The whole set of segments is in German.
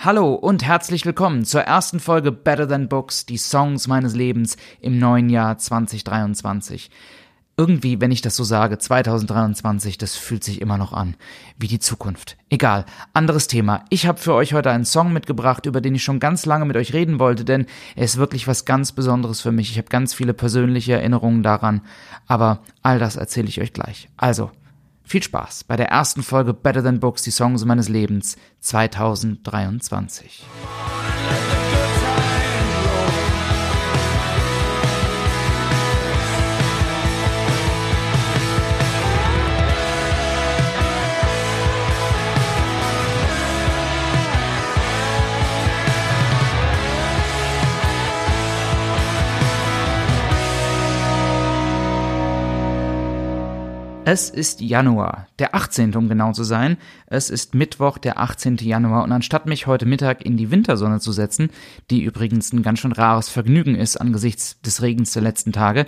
Hallo und herzlich willkommen zur ersten Folge Better Than Books, die Songs meines Lebens im neuen Jahr 2023. Irgendwie, wenn ich das so sage, 2023, das fühlt sich immer noch an wie die Zukunft. Egal, anderes Thema. Ich habe für euch heute einen Song mitgebracht, über den ich schon ganz lange mit euch reden wollte, denn er ist wirklich was ganz Besonderes für mich. Ich habe ganz viele persönliche Erinnerungen daran, aber all das erzähle ich euch gleich. Also, viel Spaß bei der ersten Folge Better Than Books, die Songs meines Lebens 2023. Es ist Januar, der 18. um genau zu sein. Es ist Mittwoch, der 18. Januar und anstatt mich heute Mittag in die Wintersonne zu setzen, die übrigens ein ganz schön rares Vergnügen ist angesichts des Regens der letzten Tage,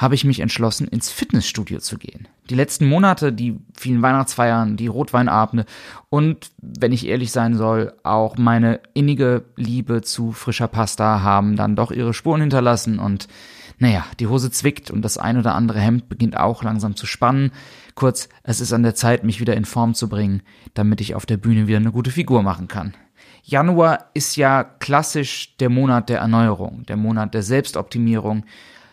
habe ich mich entschlossen, ins Fitnessstudio zu gehen. Die letzten Monate, die vielen Weihnachtsfeiern, die Rotweinabende und, wenn ich ehrlich sein soll, auch meine innige Liebe zu frischer Pasta haben dann doch ihre Spuren hinterlassen und naja, die Hose zwickt und das ein oder andere Hemd beginnt auch langsam zu spannen. Kurz, es ist an der Zeit, mich wieder in Form zu bringen, damit ich auf der Bühne wieder eine gute Figur machen kann. Januar ist ja klassisch der Monat der Erneuerung, der Monat der Selbstoptimierung,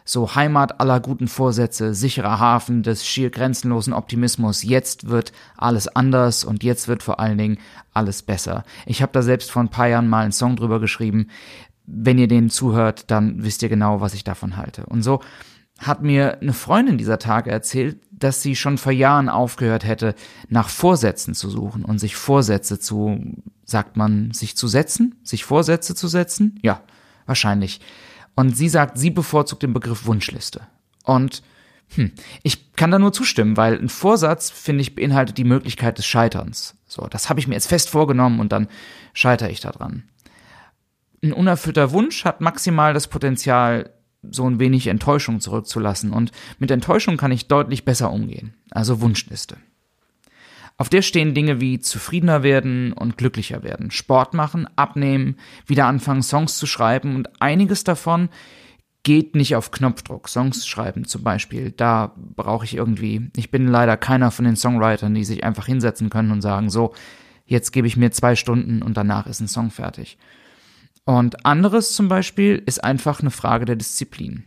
so Heimat aller guten Vorsätze, sicherer Hafen des schier grenzenlosen Optimismus. Jetzt wird alles anders und jetzt wird vor allen Dingen alles besser. Ich habe da selbst vor ein paar Jahren mal einen Song drüber geschrieben wenn ihr denen zuhört, dann wisst ihr genau, was ich davon halte. Und so hat mir eine Freundin dieser Tage erzählt, dass sie schon vor Jahren aufgehört hätte, nach Vorsätzen zu suchen und sich Vorsätze zu, sagt man, sich zu setzen, sich Vorsätze zu setzen? Ja, wahrscheinlich. Und sie sagt, sie bevorzugt den Begriff Wunschliste. Und hm, ich kann da nur zustimmen, weil ein Vorsatz, finde ich, beinhaltet die Möglichkeit des Scheiterns. So, das habe ich mir jetzt fest vorgenommen und dann scheitere ich daran ein unerfüllter Wunsch hat maximal das Potenzial, so ein wenig Enttäuschung zurückzulassen. Und mit Enttäuschung kann ich deutlich besser umgehen. Also Wunschliste. Auf der stehen Dinge wie zufriedener werden und glücklicher werden, Sport machen, abnehmen, wieder anfangen, Songs zu schreiben und einiges davon geht nicht auf Knopfdruck. Songs schreiben zum Beispiel, da brauche ich irgendwie, ich bin leider keiner von den Songwritern, die sich einfach hinsetzen können und sagen, so, jetzt gebe ich mir zwei Stunden und danach ist ein Song fertig. Und anderes zum Beispiel ist einfach eine Frage der Disziplin.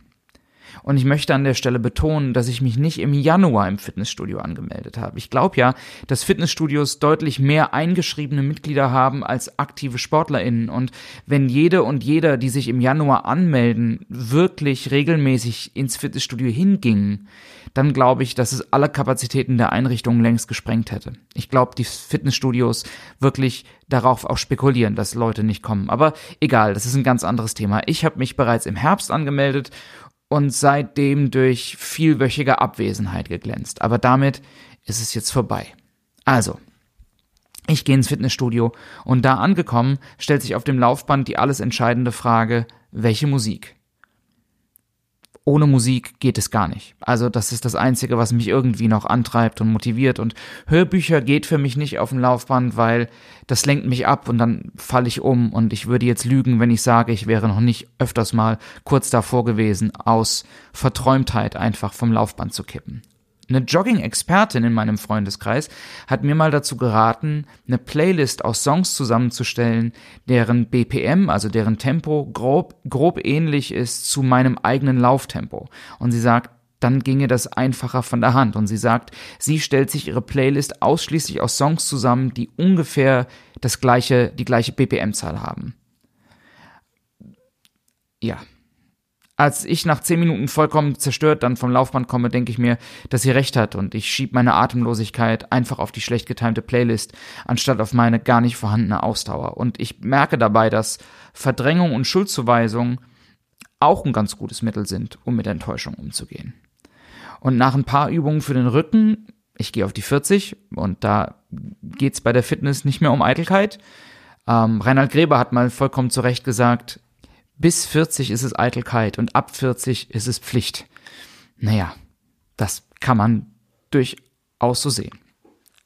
Und ich möchte an der Stelle betonen, dass ich mich nicht im Januar im Fitnessstudio angemeldet habe. Ich glaube ja, dass Fitnessstudios deutlich mehr eingeschriebene Mitglieder haben als aktive SportlerInnen. Und wenn jede und jeder, die sich im Januar anmelden, wirklich regelmäßig ins Fitnessstudio hingingen, dann glaube ich, dass es alle Kapazitäten der Einrichtung längst gesprengt hätte. Ich glaube, die Fitnessstudios wirklich darauf auch spekulieren, dass Leute nicht kommen. Aber egal, das ist ein ganz anderes Thema. Ich habe mich bereits im Herbst angemeldet und seitdem durch vielwöchige Abwesenheit geglänzt. Aber damit ist es jetzt vorbei. Also, ich gehe ins Fitnessstudio und da angekommen stellt sich auf dem Laufband die alles entscheidende Frage, welche Musik? Ohne Musik geht es gar nicht. Also das ist das Einzige, was mich irgendwie noch antreibt und motiviert. Und Hörbücher geht für mich nicht auf dem Laufband, weil das lenkt mich ab und dann falle ich um. Und ich würde jetzt lügen, wenn ich sage, ich wäre noch nicht öfters mal kurz davor gewesen, aus Verträumtheit einfach vom Laufband zu kippen. Eine Jogging-Expertin in meinem Freundeskreis hat mir mal dazu geraten, eine Playlist aus Songs zusammenzustellen, deren BPM, also deren Tempo, grob, grob ähnlich ist zu meinem eigenen Lauftempo. Und sie sagt, dann ginge das einfacher von der Hand. Und sie sagt, sie stellt sich ihre Playlist ausschließlich aus Songs zusammen, die ungefähr das gleiche, die gleiche BPM-Zahl haben. Ja, als ich nach zehn Minuten vollkommen zerstört dann vom Laufband komme, denke ich mir, dass sie recht hat und ich schiebe meine Atemlosigkeit einfach auf die schlecht getimte Playlist, anstatt auf meine gar nicht vorhandene Ausdauer. Und ich merke dabei, dass Verdrängung und Schuldzuweisung auch ein ganz gutes Mittel sind, um mit Enttäuschung umzugehen. Und nach ein paar Übungen für den Rücken, ich gehe auf die 40 und da geht's bei der Fitness nicht mehr um Eitelkeit. Ähm, Reinhard Gräber hat mal vollkommen zu Recht gesagt, bis 40 ist es Eitelkeit und ab 40 ist es Pflicht. Naja, das kann man durchaus so sehen.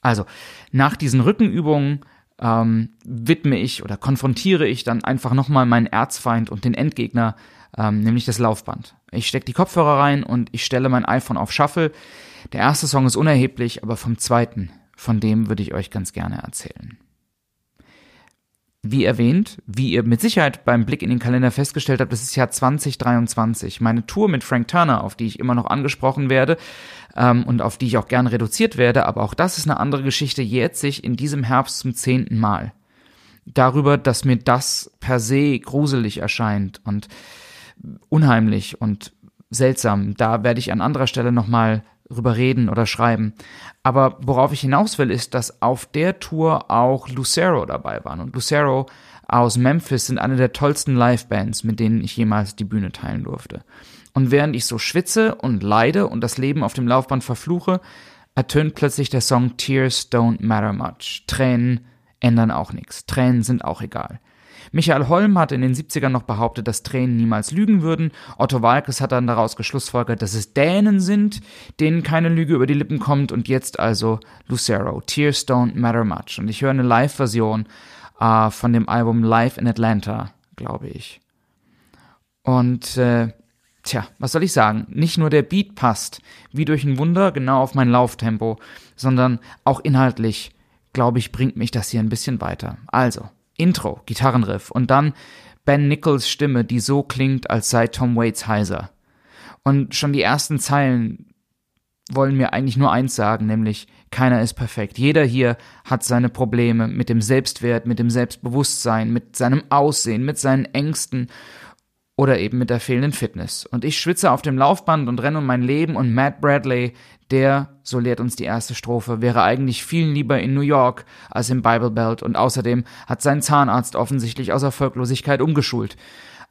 Also, nach diesen Rückenübungen ähm, widme ich oder konfrontiere ich dann einfach nochmal meinen Erzfeind und den Endgegner, ähm, nämlich das Laufband. Ich stecke die Kopfhörer rein und ich stelle mein iPhone auf Shuffle. Der erste Song ist unerheblich, aber vom zweiten, von dem würde ich euch ganz gerne erzählen. Wie erwähnt, wie ihr mit Sicherheit beim Blick in den Kalender festgestellt habt, das ist Jahr 2023. Meine Tour mit Frank Turner, auf die ich immer noch angesprochen werde ähm, und auf die ich auch gerne reduziert werde, aber auch das ist eine andere Geschichte, jährt sich in diesem Herbst zum zehnten Mal. Darüber, dass mir das per se gruselig erscheint und unheimlich und seltsam. Da werde ich an anderer Stelle nochmal drüber reden oder schreiben. Aber worauf ich hinaus will, ist, dass auf der Tour auch Lucero dabei waren. Und Lucero aus Memphis sind eine der tollsten Livebands, mit denen ich jemals die Bühne teilen durfte. Und während ich so schwitze und leide und das Leben auf dem Laufband verfluche, ertönt plötzlich der Song Tears Don't Matter Much. Tränen ändern auch nichts. Tränen sind auch egal. Michael Holm hat in den 70ern noch behauptet, dass Tränen niemals lügen würden. Otto Walkes hat dann daraus geschlussfolgert, dass es Dänen sind, denen keine Lüge über die Lippen kommt. Und jetzt also Lucero, Tears Don't Matter Much. Und ich höre eine Live-Version äh, von dem Album Live in Atlanta, glaube ich. Und äh, tja, was soll ich sagen? Nicht nur der Beat passt, wie durch ein Wunder, genau auf mein Lauftempo, sondern auch inhaltlich, glaube ich, bringt mich das hier ein bisschen weiter. Also, Intro, Gitarrenriff und dann Ben Nichols Stimme, die so klingt, als sei Tom Waits heiser. Und schon die ersten Zeilen wollen mir eigentlich nur eins sagen, nämlich keiner ist perfekt. Jeder hier hat seine Probleme mit dem Selbstwert, mit dem Selbstbewusstsein, mit seinem Aussehen, mit seinen Ängsten oder eben mit der fehlenden Fitness. Und ich schwitze auf dem Laufband und renne um mein Leben und Matt Bradley, der, so lehrt uns die erste Strophe, wäre eigentlich viel lieber in New York als im Bible Belt und außerdem hat sein Zahnarzt offensichtlich aus Erfolglosigkeit umgeschult.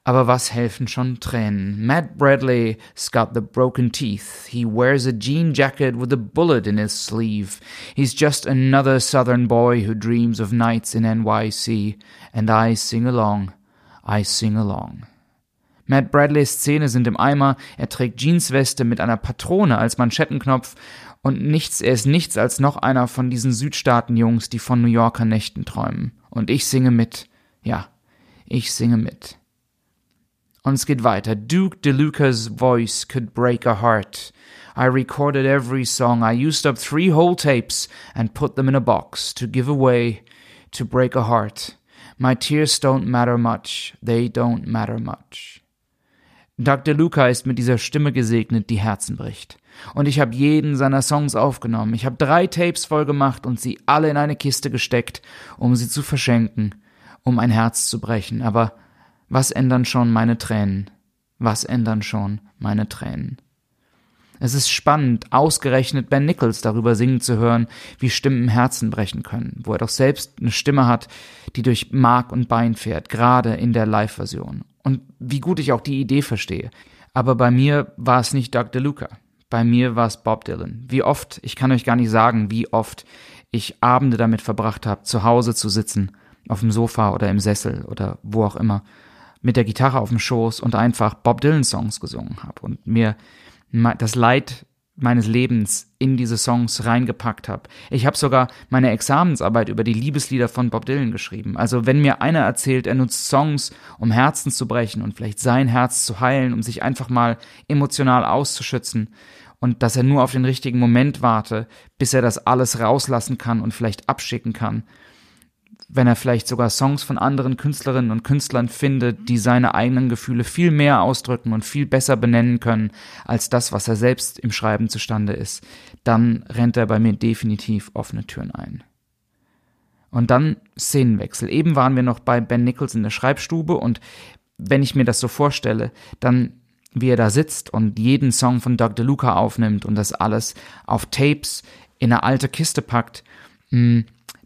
Aber was helfen schon Tränen? Matt Bradley's got the broken teeth. He wears a jean jacket with a bullet in his sleeve. He's just another southern boy who dreams of nights in NYC. And I sing along. I sing along. Matt Bradleys Zähne sind im Eimer, er trägt Jeansweste mit einer Patrone als Manschettenknopf und nichts, er ist nichts als noch einer von diesen Südstaaten-Jungs, die von New Yorker Nächten träumen. Und ich singe mit. Ja, ich singe mit. Und es geht weiter. Duke DeLuca's voice could break a heart. I recorded every song. I used up three whole tapes and put them in a box to give away, to break a heart. My tears don't matter much. They don't matter much. Dr. Luca ist mit dieser Stimme gesegnet, die Herzen bricht. Und ich habe jeden seiner Songs aufgenommen. Ich habe drei Tapes voll gemacht und sie alle in eine Kiste gesteckt, um sie zu verschenken, um ein Herz zu brechen. Aber was ändern schon meine Tränen? Was ändern schon meine Tränen? Es ist spannend, ausgerechnet Ben Nichols darüber singen zu hören, wie Stimmen Herzen brechen können, wo er doch selbst eine Stimme hat, die durch Mark und Bein fährt, gerade in der Live-Version. Und wie gut ich auch die Idee verstehe. Aber bei mir war es nicht Doug DeLuca. Bei mir war es Bob Dylan. Wie oft, ich kann euch gar nicht sagen, wie oft ich Abende damit verbracht habe, zu Hause zu sitzen, auf dem Sofa oder im Sessel oder wo auch immer, mit der Gitarre auf dem Schoß und einfach Bob Dylan Songs gesungen habe und mir das Leid meines Lebens in diese Songs reingepackt habe. Ich habe sogar meine Examensarbeit über die Liebeslieder von Bob Dylan geschrieben. Also wenn mir einer erzählt, er nutzt Songs, um Herzen zu brechen und vielleicht sein Herz zu heilen, um sich einfach mal emotional auszuschützen und dass er nur auf den richtigen Moment warte, bis er das alles rauslassen kann und vielleicht abschicken kann, wenn er vielleicht sogar Songs von anderen Künstlerinnen und Künstlern findet, die seine eigenen Gefühle viel mehr ausdrücken und viel besser benennen können als das, was er selbst im Schreiben zustande ist, dann rennt er bei mir definitiv offene Türen ein. Und dann Szenenwechsel. Eben waren wir noch bei Ben Nichols in der Schreibstube und wenn ich mir das so vorstelle, dann wie er da sitzt und jeden Song von Dr. Luca aufnimmt und das alles auf Tapes in eine alte Kiste packt, mh, hm,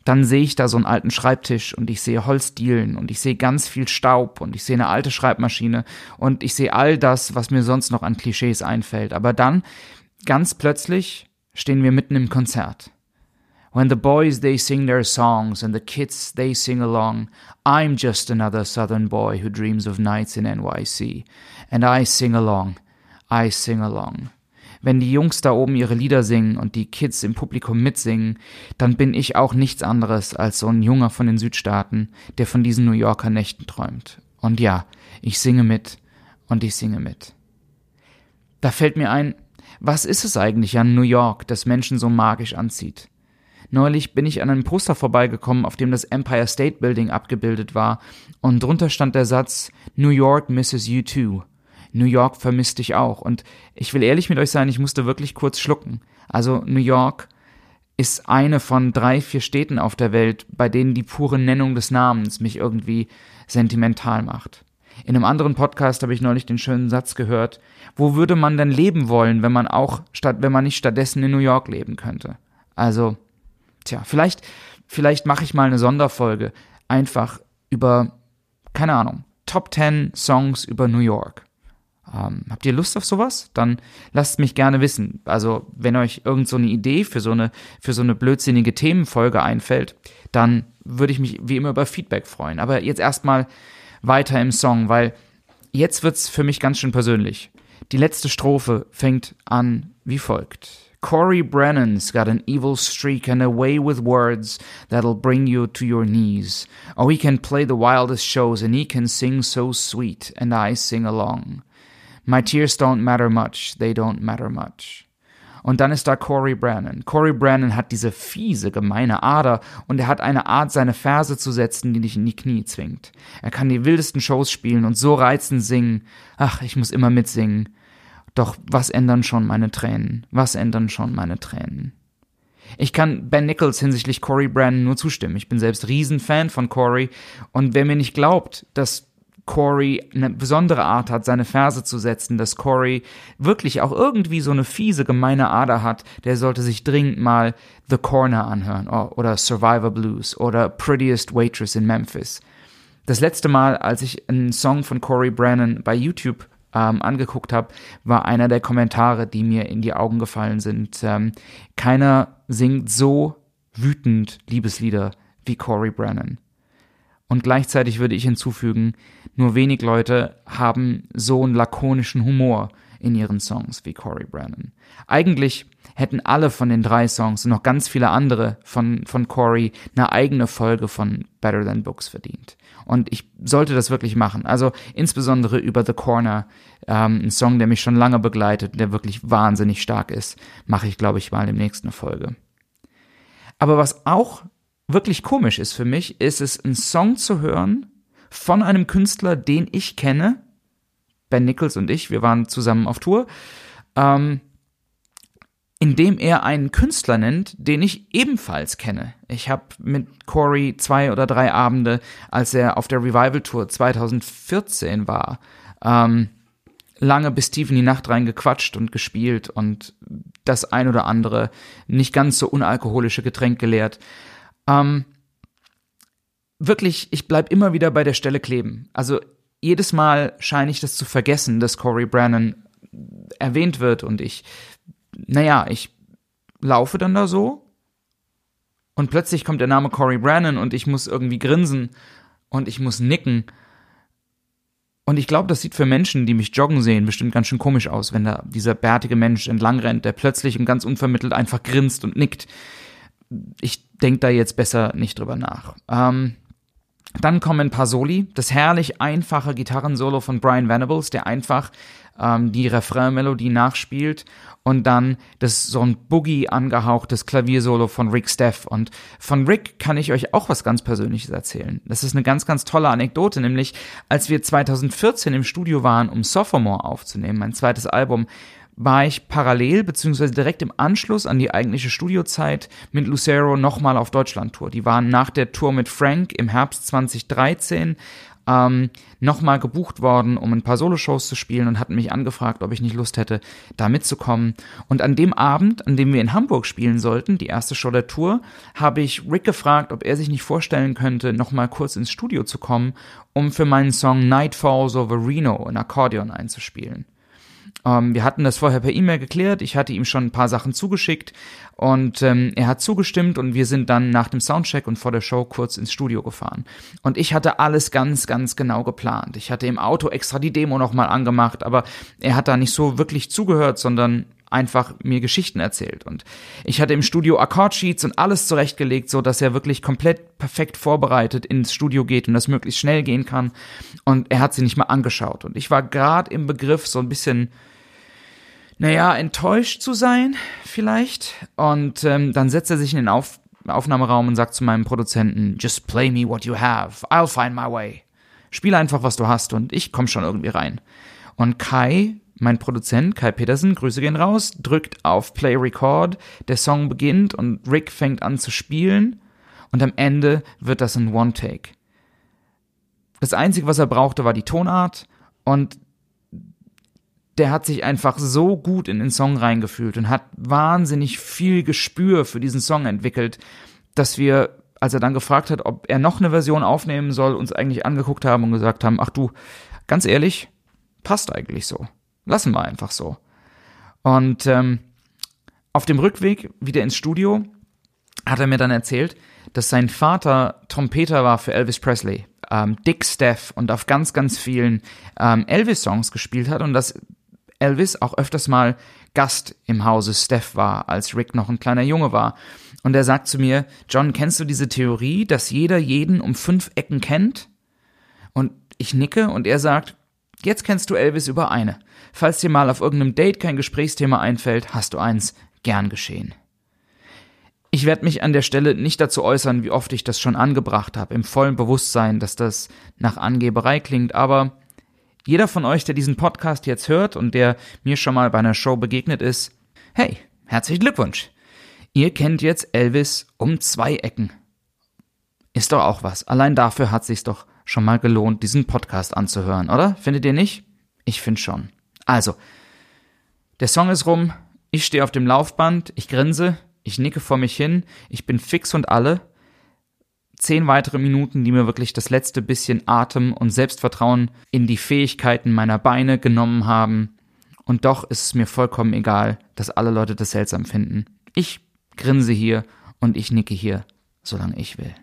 dann sehe ich da so einen alten Schreibtisch und ich sehe Holzdielen und ich sehe ganz viel Staub und ich sehe eine alte Schreibmaschine und ich sehe all das, was mir sonst noch an Klischees einfällt. Aber dann, ganz plötzlich, stehen wir mitten im Konzert. When the boys they sing their songs and the kids they sing along, I'm just another southern boy who dreams of nights in NYC. And I sing along, I sing along. Wenn die Jungs da oben ihre Lieder singen und die Kids im Publikum mitsingen, dann bin ich auch nichts anderes als so ein Junger von den Südstaaten, der von diesen New Yorker Nächten träumt. Und ja, ich singe mit und ich singe mit. Da fällt mir ein, was ist es eigentlich an New York, das Menschen so magisch anzieht? Neulich bin ich an einem Poster vorbeigekommen, auf dem das Empire State Building abgebildet war, und drunter stand der Satz New York misses you too. New York vermisst dich auch. Und ich will ehrlich mit euch sein, ich musste wirklich kurz schlucken. Also New York ist eine von drei, vier Städten auf der Welt, bei denen die pure Nennung des Namens mich irgendwie sentimental macht. In einem anderen Podcast habe ich neulich den schönen Satz gehört, wo würde man denn leben wollen, wenn man auch statt, wenn man nicht stattdessen in New York leben könnte? Also, tja, vielleicht, vielleicht mache ich mal eine Sonderfolge einfach über, keine Ahnung, Top 10 Songs über New York. Ähm, habt ihr Lust auf sowas? Dann lasst mich gerne wissen. Also, wenn euch irgend so eine Idee für so eine, für so eine blödsinnige Themenfolge einfällt, dann würde ich mich wie immer über Feedback freuen. Aber jetzt erstmal weiter im Song, weil jetzt wird's für mich ganz schön persönlich. Die letzte Strophe fängt an wie folgt. Corey Brennan's got an evil streak and a way with words that'll bring you to your knees. Oh, he can play the wildest shows and he can sing so sweet, and I sing along. My tears don't matter much, they don't matter much. Und dann ist da Corey Brannon. Corey Brannon hat diese fiese, gemeine Ader und er hat eine Art, seine Verse zu setzen, die dich in die Knie zwingt. Er kann die wildesten Shows spielen und so reizend singen. Ach, ich muss immer mitsingen. Doch was ändern schon meine Tränen? Was ändern schon meine Tränen? Ich kann Ben Nichols hinsichtlich Corey Brannon nur zustimmen. Ich bin selbst Riesenfan von Corey und wer mir nicht glaubt, dass Corey eine besondere Art hat, seine Verse zu setzen, dass Corey wirklich auch irgendwie so eine fiese, gemeine Ader hat, der sollte sich dringend mal The Corner anhören oh, oder Survivor Blues oder Prettiest Waitress in Memphis. Das letzte Mal, als ich einen Song von Corey Brennan bei YouTube ähm, angeguckt habe, war einer der Kommentare, die mir in die Augen gefallen sind. Ähm, keiner singt so wütend Liebeslieder wie Corey Brennan. Und gleichzeitig würde ich hinzufügen, nur wenig Leute haben so einen lakonischen Humor in ihren Songs wie Corey Brennan. Eigentlich hätten alle von den drei Songs und noch ganz viele andere von, von Corey eine eigene Folge von Better Than Books verdient. Und ich sollte das wirklich machen. Also insbesondere über The Corner, ähm, ein Song, der mich schon lange begleitet, der wirklich wahnsinnig stark ist, mache ich, glaube ich, mal im nächsten Folge. Aber was auch wirklich komisch ist für mich, ist es, einen Song zu hören von einem Künstler, den ich kenne. Ben Nichols und ich, wir waren zusammen auf Tour. Ähm, indem er einen Künstler nennt, den ich ebenfalls kenne. Ich habe mit Corey zwei oder drei Abende, als er auf der Revival Tour 2014 war, ähm, lange bis tief in die Nacht rein gequatscht und gespielt und das ein oder andere nicht ganz so unalkoholische Getränk geleert. Ähm, wirklich, ich bleib immer wieder bei der Stelle kleben. Also jedes Mal scheine ich das zu vergessen, dass Corey Brannon erwähnt wird und ich, naja, ich laufe dann da so und plötzlich kommt der Name Corey Brannon und ich muss irgendwie grinsen und ich muss nicken. Und ich glaube, das sieht für Menschen, die mich joggen sehen, bestimmt ganz schön komisch aus, wenn da dieser bärtige Mensch entlang rennt, der plötzlich und ganz unvermittelt einfach grinst und nickt ich denke da jetzt besser nicht drüber nach. Ähm, dann kommen ein paar Soli. Das herrlich einfache Gitarrensolo von Brian Venables, der einfach ähm, die Refrain-Melodie nachspielt. Und dann das so ein Boogie angehauchtes Klaviersolo von Rick Steff. Und von Rick kann ich euch auch was ganz Persönliches erzählen. Das ist eine ganz, ganz tolle Anekdote, nämlich als wir 2014 im Studio waren, um Sophomore aufzunehmen, mein zweites Album, war ich parallel beziehungsweise direkt im Anschluss an die eigentliche Studiozeit mit Lucero nochmal auf Deutschland-Tour. Die waren nach der Tour mit Frank im Herbst 2013 ähm, nochmal gebucht worden, um ein paar Soloshows zu spielen und hatten mich angefragt, ob ich nicht Lust hätte, da mitzukommen. Und an dem Abend, an dem wir in Hamburg spielen sollten, die erste Show der Tour, habe ich Rick gefragt, ob er sich nicht vorstellen könnte, nochmal kurz ins Studio zu kommen, um für meinen Song Night Falls over Reno ein Akkordeon einzuspielen. Ähm, wir hatten das vorher per E-Mail geklärt. Ich hatte ihm schon ein paar Sachen zugeschickt und ähm, er hat zugestimmt und wir sind dann nach dem Soundcheck und vor der Show kurz ins Studio gefahren. Und ich hatte alles ganz, ganz genau geplant. Ich hatte im Auto extra die Demo nochmal angemacht, aber er hat da nicht so wirklich zugehört, sondern einfach mir Geschichten erzählt. Und ich hatte im Studio Akkordsheets und alles zurechtgelegt, so dass er wirklich komplett perfekt vorbereitet ins Studio geht und das möglichst schnell gehen kann. Und er hat sie nicht mal angeschaut. Und ich war gerade im Begriff, so ein bisschen, naja, enttäuscht zu sein, vielleicht. Und ähm, dann setzt er sich in den Auf Aufnahmeraum und sagt zu meinem Produzenten, just play me what you have, I'll find my way. Spiel einfach, was du hast und ich komm schon irgendwie rein. Und Kai, mein Produzent, Kai Petersen, Grüße gehen raus, drückt auf Play Record, der Song beginnt und Rick fängt an zu spielen und am Ende wird das ein One-Take. Das Einzige, was er brauchte, war die Tonart und der hat sich einfach so gut in den Song reingefühlt und hat wahnsinnig viel Gespür für diesen Song entwickelt, dass wir, als er dann gefragt hat, ob er noch eine Version aufnehmen soll, uns eigentlich angeguckt haben und gesagt haben, ach du, ganz ehrlich, passt eigentlich so. Lassen wir einfach so. Und ähm, auf dem Rückweg wieder ins Studio hat er mir dann erzählt, dass sein Vater Trompeter war für Elvis Presley, ähm, Dick Steph und auf ganz, ganz vielen ähm, Elvis-Songs gespielt hat und dass Elvis auch öfters mal Gast im Hause Steph war, als Rick noch ein kleiner Junge war. Und er sagt zu mir, John, kennst du diese Theorie, dass jeder jeden um fünf Ecken kennt? Und ich nicke und er sagt, jetzt kennst du Elvis über eine. Falls dir mal auf irgendeinem Date kein Gesprächsthema einfällt, hast du eins gern geschehen. Ich werde mich an der Stelle nicht dazu äußern, wie oft ich das schon angebracht habe, im vollen Bewusstsein, dass das nach Angeberei klingt, aber jeder von euch, der diesen Podcast jetzt hört und der mir schon mal bei einer Show begegnet ist, hey, herzlichen Glückwunsch. Ihr kennt jetzt Elvis um zwei Ecken. Ist doch auch was. Allein dafür hat sich's doch schon mal gelohnt, diesen Podcast anzuhören, oder? Findet ihr nicht? Ich finde schon. Also, der Song ist rum, ich stehe auf dem Laufband, ich grinse, ich nicke vor mich hin, ich bin fix und alle zehn weitere Minuten, die mir wirklich das letzte bisschen Atem und Selbstvertrauen in die Fähigkeiten meiner Beine genommen haben. Und doch ist es mir vollkommen egal, dass alle Leute das seltsam finden. Ich grinse hier und ich nicke hier, solange ich will.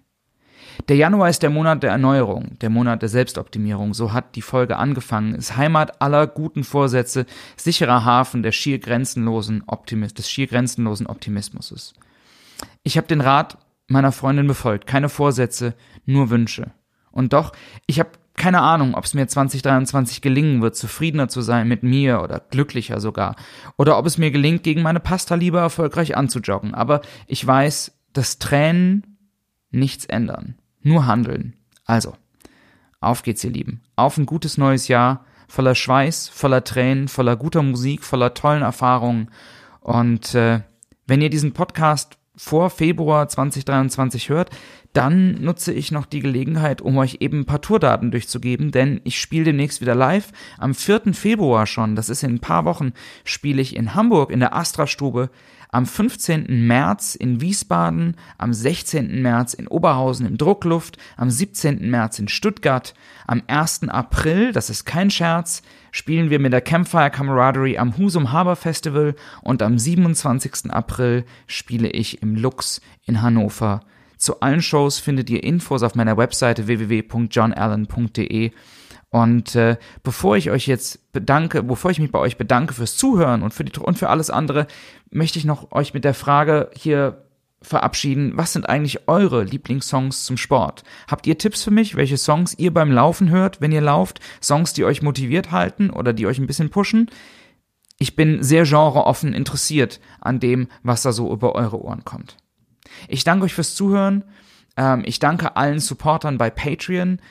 Der Januar ist der Monat der Erneuerung, der Monat der Selbstoptimierung. So hat die Folge angefangen. Ist Heimat aller guten Vorsätze, sicherer Hafen der schier grenzenlosen Optimist, des schier grenzenlosen Optimismus. Ich habe den Rat meiner Freundin befolgt. Keine Vorsätze, nur Wünsche. Und doch, ich habe keine Ahnung, ob es mir 2023 gelingen wird, zufriedener zu sein mit mir oder glücklicher sogar. Oder ob es mir gelingt, gegen meine Pasta lieber erfolgreich anzujoggen. Aber ich weiß, dass Tränen nichts ändern. Nur handeln. Also, auf geht's, ihr Lieben. Auf ein gutes neues Jahr. Voller Schweiß, voller Tränen, voller guter Musik, voller tollen Erfahrungen. Und äh, wenn ihr diesen Podcast vor Februar 2023 hört, dann nutze ich noch die Gelegenheit, um euch eben ein paar Tourdaten durchzugeben, denn ich spiele demnächst wieder live. Am 4. Februar schon, das ist in ein paar Wochen, spiele ich in Hamburg in der Astra-Stube, am 15. März in Wiesbaden, am 16. März in Oberhausen im Druckluft, am 17. März in Stuttgart, am 1. April, das ist kein Scherz, spielen wir mit der Campfire Camaraderie am Husum Harbor Festival und am 27. April spiele ich im Lux in Hannover. Zu allen Shows findet ihr Infos auf meiner Webseite www.johnallen.de. Und äh, bevor ich euch jetzt bedanke, bevor ich mich bei euch bedanke fürs Zuhören und für, die, und für alles andere, möchte ich noch euch mit der Frage hier verabschieden, was sind eigentlich eure Lieblingssongs zum Sport? Habt ihr Tipps für mich, welche Songs ihr beim Laufen hört, wenn ihr lauft? Songs, die euch motiviert halten oder die euch ein bisschen pushen? Ich bin sehr genreoffen interessiert an dem, was da so über eure Ohren kommt. Ich danke euch fürs Zuhören. Ähm, ich danke allen Supportern bei Patreon.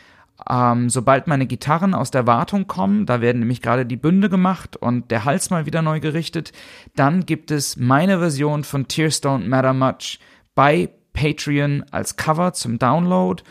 Ähm, sobald meine Gitarren aus der Wartung kommen, da werden nämlich gerade die Bünde gemacht und der Hals mal wieder neu gerichtet, dann gibt es meine Version von Tears Don't Matter Much bei Patreon als Cover zum Download.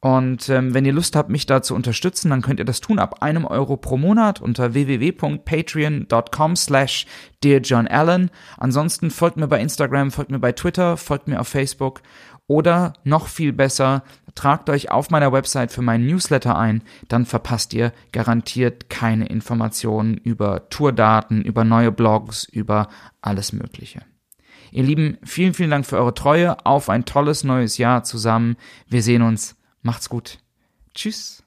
Und ähm, wenn ihr Lust habt, mich da zu unterstützen, dann könnt ihr das tun ab einem Euro pro Monat unter www.patreon.com slash dearjohnallen. Ansonsten folgt mir bei Instagram, folgt mir bei Twitter, folgt mir auf Facebook oder noch viel besser, tragt euch auf meiner Website für meinen Newsletter ein, dann verpasst ihr garantiert keine Informationen über Tourdaten, über neue Blogs, über alles Mögliche. Ihr Lieben, vielen, vielen Dank für eure Treue. Auf ein tolles neues Jahr zusammen. Wir sehen uns. Macht's gut. Tschüss.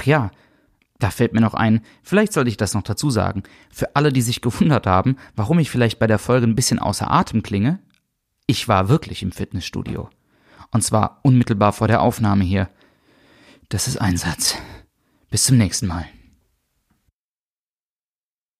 Ach ja, da fällt mir noch ein, vielleicht sollte ich das noch dazu sagen. Für alle, die sich gewundert haben, warum ich vielleicht bei der Folge ein bisschen außer Atem klinge, ich war wirklich im Fitnessstudio. Und zwar unmittelbar vor der Aufnahme hier. Das ist Einsatz. Bis zum nächsten Mal.